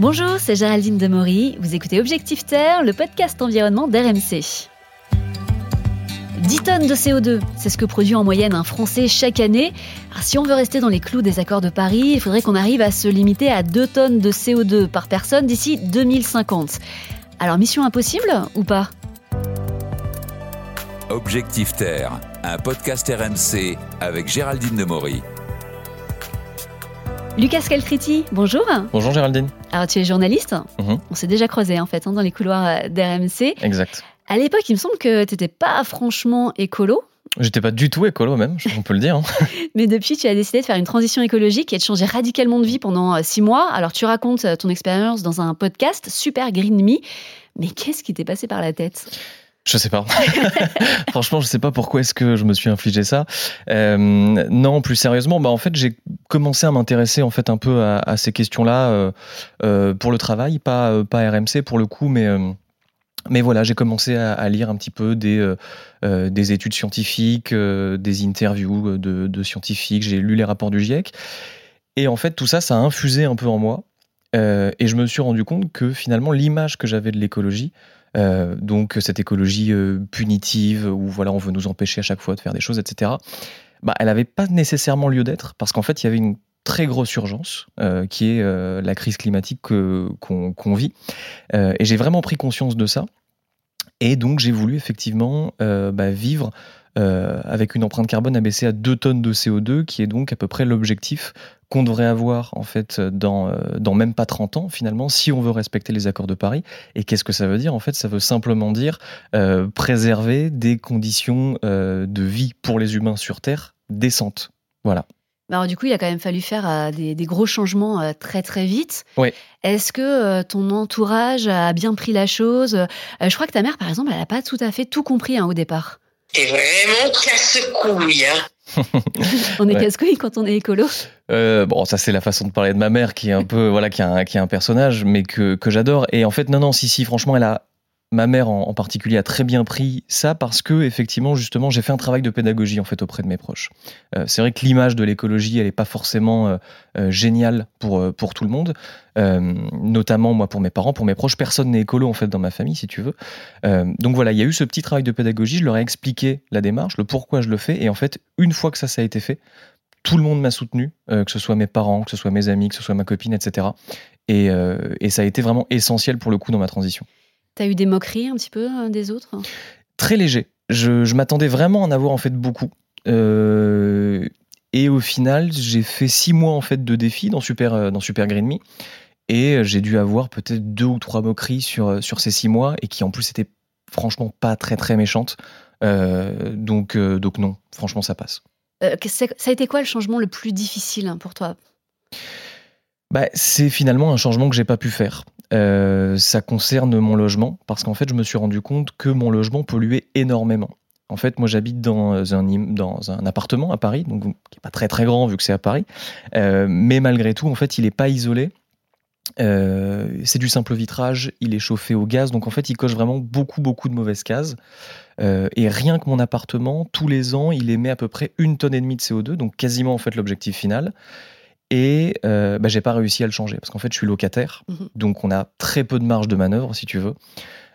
Bonjour, c'est Géraldine Demory. Vous écoutez Objectif Terre, le podcast environnement d'RMC. 10 tonnes de CO2, c'est ce que produit en moyenne un Français chaque année. si on veut rester dans les clous des accords de Paris, il faudrait qu'on arrive à se limiter à 2 tonnes de CO2 par personne d'ici 2050. Alors mission impossible ou pas? Objectif Terre, un podcast RMC avec Géraldine Demory. Lucas Calcriti, bonjour. Bonjour Géraldine. Alors tu es journaliste. Mhm. On s'est déjà croisé en fait hein, dans les couloirs euh, d'RMC. Exact. À l'époque, il me semble que tu n'étais pas franchement écolo. J'étais pas du tout écolo même, on peut le dire. Hein. Mais depuis, tu as décidé de faire une transition écologique et de changer radicalement de vie pendant euh, six mois. Alors tu racontes euh, ton expérience dans un podcast, Super Green Me. Mais qu'est-ce qui t'est passé par la tête? Je sais pas. Franchement, je sais pas pourquoi est-ce que je me suis infligé ça. Euh, non, plus sérieusement, bah en fait, j'ai commencé à m'intéresser en fait un peu à, ces questions-là euh, euh, pour le travail, pas pas RMC pour le coup, mais mais voilà, j'ai commencé à, lire un petit peu des, des études scientifiques, des interviews de, de scientifiques, j'ai lu les rapports du GIEC. Et en fait, tout ça, ça a infusé un peu en moi. et je me suis rendu compte que finalement, l'image que j'avais de l'écologie, euh, donc cette écologie euh, punitive où voilà on veut nous empêcher à chaque fois de faire des choses, etc. Bah, elle n'avait pas nécessairement lieu d'être parce qu'en fait il y avait une très grosse urgence euh, qui est la crise climatique qu'on vit. et j'ai vraiment pris conscience de ça. Et donc j'ai voulu effectivement bah, vivre avec une empreinte carbone abaissée à 2 tonnes de CO2, qui est donc à peu près l'objectif qu'on devrait avoir en fait dans, euh, même pas 30 ans finalement si on veut respecter les accords de Paris. Et qu'est-ce que ça veut dire? En fait, ça veut simplement dire euh, préserver des conditions euh, de vie pour les humains sur Terre décentes. Voilà. Alors du coup, il a quand même fallu faire des, des, gros changements très très vite. Oui. Est-ce que ton entourage a bien pris la chose? Je crois que ta mère, par exemple, elle n'a pas tout à fait tout compris hein, au départ. T'es vraiment casse-couille, hein on est casse-couille quand on est écolo. Euh, bon, ça c'est la façon de parler de ma mère qui est un peu voilà qui a qui est un personnage, mais que, que j'adore. Et en fait, non, non, si, si, franchement, elle a ma mère en, particulier a très bien pris ça parce que effectivement justement j'ai fait un travail de pédagogie en fait auprès de mes proches. Euh, c'est vrai que l'image de l'écologie elle n'est pas forcément euh, euh, géniale pour pour tout le monde, notamment moi pour mes parents, pour mes proches. Personne n'est écolo en fait dans ma famille si tu veux. donc voilà, il y a eu ce petit travail de pédagogie. Je leur ai expliqué la démarche, le pourquoi je le fais et en fait une fois que ça ça a été fait, tout le monde m'a soutenu, que ce soit mes parents, que ce soit mes amis, que ce soit ma copine, etc. Et, et ça a été vraiment essentiel pour le coup dans ma transition. T'as eu des moqueries un petit peu euh, des autres? Très léger. Je, m'attendais vraiment à en avoir en fait beaucoup. Euh, et au final, j'ai fait six mois en fait de défis dans Super, euh, dans Super Green Me. Et j'ai dû avoir peut-être deux ou trois moqueries sur, sur ces six mois et qui en plus étaient franchement pas très très méchantes. donc, donc non, franchement ça passe. ça a été quoi le changement le plus difficile pour toi? Bah, C'est finalement un changement que j'ai pas pu faire. Euh, ça concerne mon logement, parce qu'en fait, je me suis rendu compte que mon logement polluait énormément. En fait, moi, j'habite dans un, appartement à Paris, donc qui n'est pas très très grand vu que c'est à Paris, euh, mais malgré tout, en fait, il n'est pas isolé. Euh, c'est du simple vitrage, il est chauffé au gaz, donc en fait, il coche vraiment beaucoup beaucoup de mauvaises cases. et rien que mon appartement, tous les ans, il émet à peu près une tonne et demie de CO2, donc quasiment en fait l'objectif final. Et euh, bah, j'ai pas réussi à le changer parce qu'en fait, je suis locataire, mhm. donc on a très peu de marge de manœuvre, si tu veux.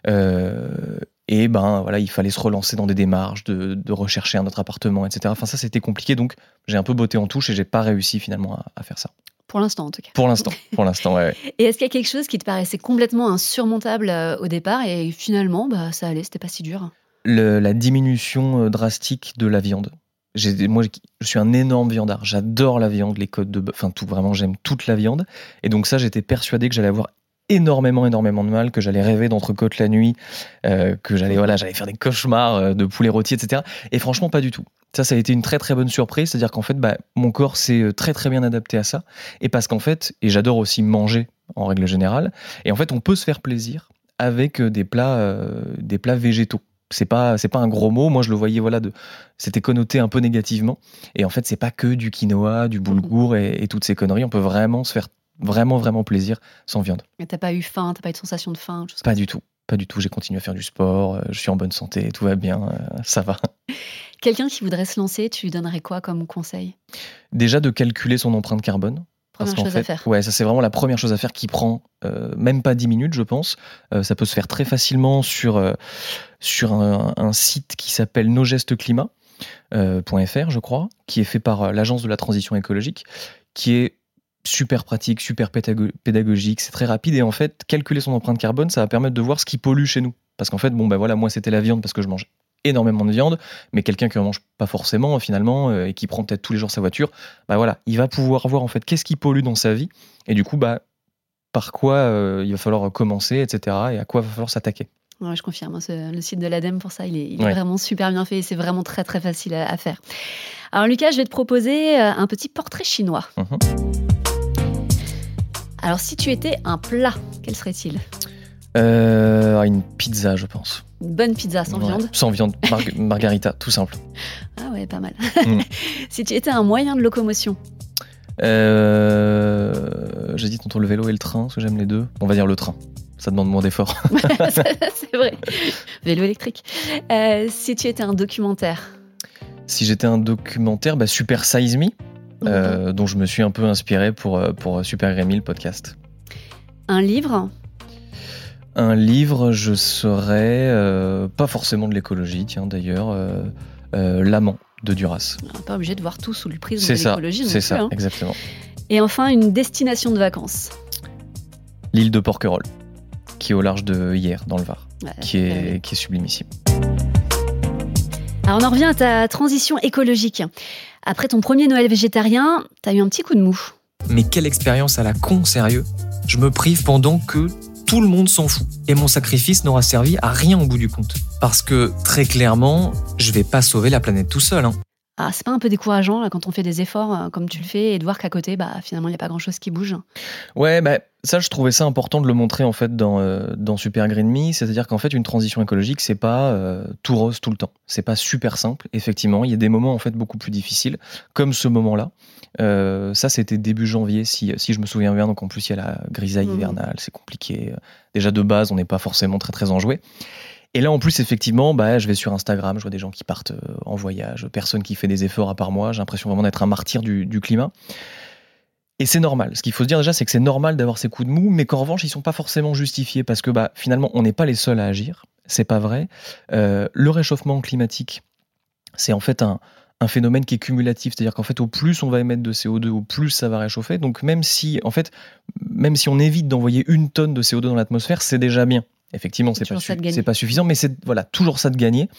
Euh, et ben voilà, il fallait se relancer dans des démarches, de, rechercher un autre appartement, etc. Enfin, ça c'était compliqué, donc j'ai un peu botté en touche et j'ai pas réussi finalement à, faire ça. Pour l'instant, en tout cas. Pour l'instant, pour l'instant, ouais. et est-ce qu'il y a quelque chose qui te paraissait complètement insurmontable euh, au départ et finalement, bah, ça allait, c'était pas si dur? La diminution euh, drastique de la viande moi, je suis un énorme viandard. J'adore la viande, les côtes de bœuf, enfin tout, vraiment, j'aime toute la viande. Et donc ça, j'étais persuadé que j'allais avoir énormément, énormément de mal, que j'allais rêver d'entrecôte la nuit, euh, que j'allais voilà, j'allais faire des cauchemars euh, de poulet rôti, etc. Et franchement, pas du tout. Ça, ça a été une très très bonne surprise, c'est-à-dire qu'en fait, bah, mon corps s'est euh, très très bien adapté à ça. Et parce qu'en fait, et j'adore aussi manger en règle générale, et en fait, on peut se faire plaisir avec des plats, des plats végétaux c'est pas c'est pas un gros mot. Moi je le voyais voilà de c'était connoté un peu négativement. Et en fait c'est pas que du quinoa du boulgour et, toutes ces conneries. On peut vraiment se faire vraiment vraiment plaisir sans viande. Et t'as pas eu faim t'as pas eu de sensation de faim pas du tout. Pas du tout. J'ai continué à faire du sport euh, je suis en bonne santé tout va bien euh, ça va. Quelqu'un qui voudrait se lancer tu lui donnerais quoi comme conseil? Déjà de calculer son empreinte carbone Première Parce à faire. Ouais, ça c'est vraiment la première chose à faire qui prend euh, même pas 10 minutes, je pense. Euh, ça peut se faire très facilement sur, euh, sur un, un site qui s'appelle nosgestesclimat.fr, je crois, qui est fait par l'Agence de la transition écologique, qui est super pratique, super pédago- pédagogique, c'est très rapide et en fait, calculer son empreinte carbone, ça va permettre de voir ce qui pollue chez nous. Parce qu'en fait, bon, bah voilà, moi c'était la viande parce que je mange énormément de viande, mais quelqu'un qui en mange pas forcément finalement euh, et qui prend peut-être tous les jours sa voiture, bah voilà, il va pouvoir voir en fait qu'est-ce qui pollue dans sa vie et du coup bah par quoi euh, il va falloir commencer, etc. et à quoi va falloir s'attaquer. Ouais, je confirme. hein, le site de l'ADEME, pour ça, il est, il est Ouais. vraiment super bien fait et c'est vraiment très très facile à, à faire. Alors Lucas, je vais te proposer euh, un petit portrait chinois. Mhm. Alors si tu étais un plat, quel serait-il? Euh, une pizza, je pense. Une bonne pizza sans Ouais, viande Sans viande, mar- margarita, tout simple. Ah ouais, pas mal. Mm. si tu étais un moyen de locomotion, Euh, J'hésite entre le vélo et le train, parce que j'aime les deux. On va dire le train. Ça demande moins d'efforts. c'est vrai. Vélo électrique. Euh, si tu étais un documentaire, si j'étais un documentaire, bah, Super Size Me, euh, dont je me suis un peu inspiré pour, euh, pour Super Grémy, le podcast. un livre, Un livre, je serais euh, pas forcément de l'écologie, tiens d'ailleurs, euh, euh, L'amant de Duras. on n'est pas obligé de voir tout sous le prisme de l'écologie. non c'est plus, ça, hein. exactement. Et enfin, une destination de vacances. L'île de Porquerolles, qui est au large de hier, dans le Var, Ouais, qui est, qui est sublimissime. Alors on en revient à ta transition écologique. Après ton premier Noël végétarien, t'as eu un petit coup de mou. Mais quelle expérience à la con, sérieux? Je me prive pendant que tout le monde s'en fout. Et mon sacrifice n'aura servi à rien au bout du compte. Parce que, très clairement, je vais pas sauver la planète tout seul. Hein. Ah, c'est pas un peu décourageant là, quand on fait des efforts euh, comme tu le fais et de voir qu'à côté, bah, finalement, il n'y a pas grand-chose qui bouge. Ouais, bah, ça, je trouvais ça important de le montrer en fait dans, euh, dans Super Green Me. C'est-à-dire qu'en fait, une transition écologique, c'est pas euh, tout rose tout le temps. C'est pas super simple. Effectivement, il y a des moments en fait beaucoup plus difficiles, comme ce moment-là. Euh, ça, c'était début janvier, si, si je me souviens bien. Donc en plus, il y a la grisaille Mhm. hivernale, c'est compliqué. Déjà de base, on n'est pas forcément très très enjoué. Et là, en plus, effectivement, bah, je vais sur Instagram, je vois des gens qui partent euh, en voyage, personne qui fait des efforts à part moi. J'ai l'impression vraiment d'être un martyr du, climat. Et c'est normal. Ce qu'il faut se dire déjà, c'est que c'est normal d'avoir ces coups de mou, mais qu'en revanche, ils sont pas forcément justifiés parce que bah, finalement, on n'est pas les seuls à agir. C'est pas vrai. Euh, le réchauffement climatique, c'est en fait un, un phénomène qui est cumulatif, c'est-à-dire qu'en fait, au plus on va émettre de CO2, au plus ça va réchauffer. Donc même si, en fait, même si on évite d'envoyer une tonne de CO2 dans l'atmosphère, c'est déjà bien. Effectivement, C'est pas, su- pas suffisant, mais c'est voilà toujours ça de gagner.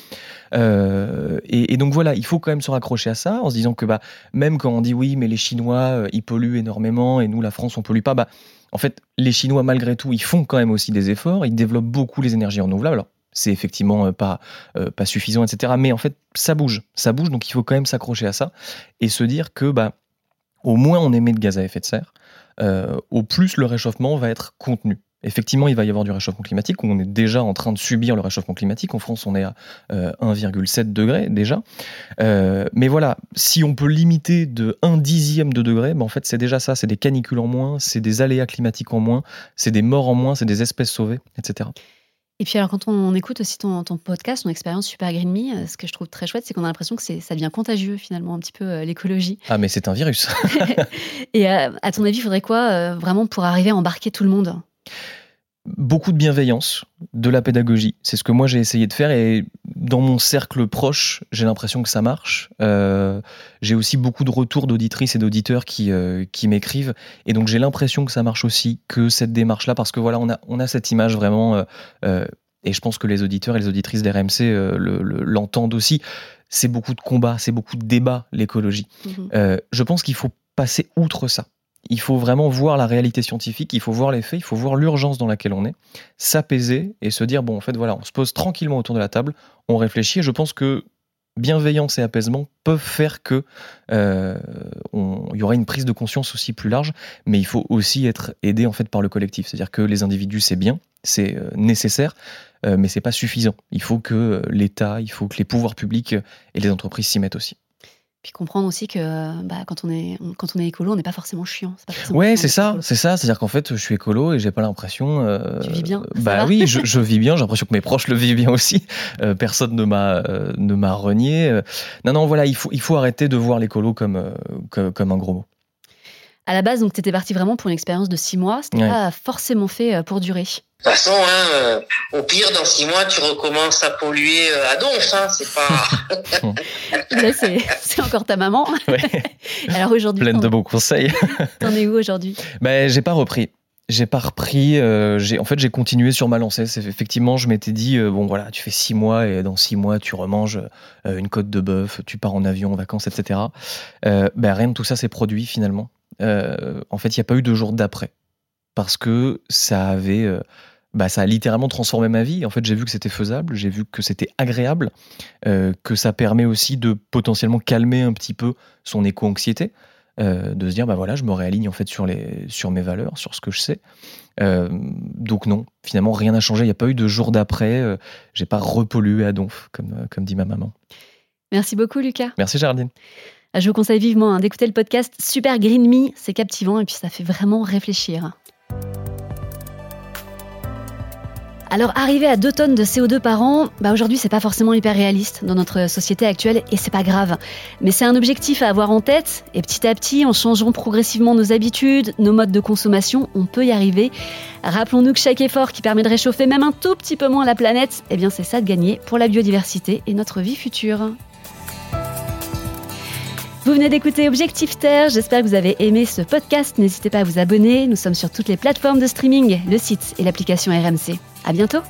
Euh, et, et donc voilà, il faut quand même se raccrocher à ça en se disant que bah même quand on dit oui, mais les Chinois euh, ils polluent énormément et nous la France on pollue pas, bah en fait les Chinois malgré tout ils font quand même aussi des efforts, ils développent beaucoup les énergies renouvelables. Alors c'est effectivement euh, pas euh, pas suffisant, etc. Mais en fait ça bouge, ça bouge, donc il faut quand même s'accrocher à ça et se dire que bah au moins on émet de gaz à effet de serre, au plus le réchauffement va être contenu. Effectivement, il va y avoir du réchauffement climatique. On est déjà en train de subir le réchauffement climatique. En France, on est à euh, 1,7 degré déjà. Euh, mais voilà, si on peut limiter de 1 dixième de degré, ben en fait, c'est déjà ça. C'est des canicules en moins, c'est des aléas climatiques en moins, c'est des morts en moins, c'est des espèces sauvées, etc. Et puis alors quand on écoute aussi ton, ton podcast, ton expérience Super Green Me, euh, ce que je trouve très chouette, c'est qu'on a l'impression que c'est- ça devient contagieux finalement un petit peu euh, l'écologie. Ah, mais c'est un virus. Et euh, à ton avis, il faudrait quoi euh, vraiment pour arriver à embarquer tout le monde? Beaucoup de bienveillance, de la pédagogie. C'est ce que moi j'ai essayé de faire et dans mon cercle proche, j'ai l'impression que ça marche. Euh, j'ai aussi beaucoup de retours d'auditrices et d'auditeurs qui, euh, qui m'écrivent et donc j'ai l'impression que ça marche aussi, que cette démarche-là, parce que voilà, on a, on a cette image vraiment, euh, et je pense que les auditeurs et les auditrices d'RMC le- le- l'entendent aussi, c'est beaucoup de combats, c'est beaucoup de débats, l'écologie. Mhm. Je pense qu'il faut passer outre ça. Il faut vraiment voir la réalité scientifique, il faut voir les faits, il faut voir l'urgence dans laquelle on est, s'apaiser et se dire bon en fait voilà, on se pose tranquillement autour de la table, on réfléchit et je pense que bienveillance et apaisement peuvent faire que euh, y aura une prise de conscience aussi plus large, mais il faut aussi être aidé en fait par le collectif, c'est-à-dire que les individus c'est bien, c'est euh, nécessaire, euh, mais c'est pas suffisant. Il faut que euh, l'État, il faut que les pouvoirs publics et les entreprises s'y mettent aussi. Puis comprendre aussi que bah, quand, on est, on- quand on est écolo, on n'est pas forcément chiant. pas forcément Ouais, c'est ça, c'est ça. C'est-à-dire qu'en fait, je suis écolo et j'ai pas l'impression. euh, Tu vis bien, Bah oui, je, je vis bien. J'ai l'impression que mes proches le vivent bien aussi. Euh, personne ne m'a euh, ne m'a renié. Non, non, voilà, il faut il faut arrêter de voir l'écolo comme, comme comme un gros mot. À la base, donc, tu étais parti vraiment pour une expérience de six mois. C'était Ouais. pas forcément fait euh, pour durer. De toute façon, hein, euh, au pire, dans six mois, tu recommences à polluer euh, à donf. Hein, c'est pas. Là, c'est c'est encore ta maman. Ouais. Alors aujourd'hui, Pleine de bons conseils. t'en es où aujourd'hui? Ben, j'ai pas repris. J'ai pas repris. euh, j'ai, en fait, j'ai continué sur ma lancée. Effectivement, je m'étais dit, euh, bon voilà, tu fais six mois et dans six mois, tu remanges euh, une côte de bœuf, tu pars en avion, en vacances, etc. Euh, ben, rien de tout ça s'est produit finalement. Euh, en fait, il n'y a pas eu de jour d'après. Parce que ça avait, euh, bah, ça a littéralement transformé ma vie. En fait, j'ai vu que c'était faisable, j'ai vu que c'était agréable, euh, que ça permet aussi de potentiellement calmer un petit peu son éco-anxiété de se dire bah voilà je me réaligne en fait sur les sur mes valeurs sur ce que je sais. Donc non finalement rien n'a changé. Il n'y a pas eu de jour d'après j'ai pas repollué à donf comme comme dit ma maman. Merci beaucoup, Lucas. merci Ah, Je vous conseille vivement hein, d'écouter le podcast Super Green Me. C'est captivant et puis ça fait vraiment réfléchir. Alors, arriver à 2 tonnes de CO2 par an, bah aujourd'hui, c'est pas forcément hyper réaliste dans notre société actuelle et c'est pas grave. Mais c'est un objectif à avoir en tête et petit à petit, en changeant progressivement nos habitudes, nos modes de consommation, on peut y arriver. Rappelons-nous que chaque effort qui permet de réchauffer même un tout petit peu moins la planète, eh bien, c'est ça de gagner pour la biodiversité et notre vie future. Vous venez d'écouter Objectif Terre, j'espère que vous avez aimé ce podcast. N'hésitez pas à vous abonner, nous sommes sur toutes les plateformes de streaming, le site et l'application RMC. À bientôt!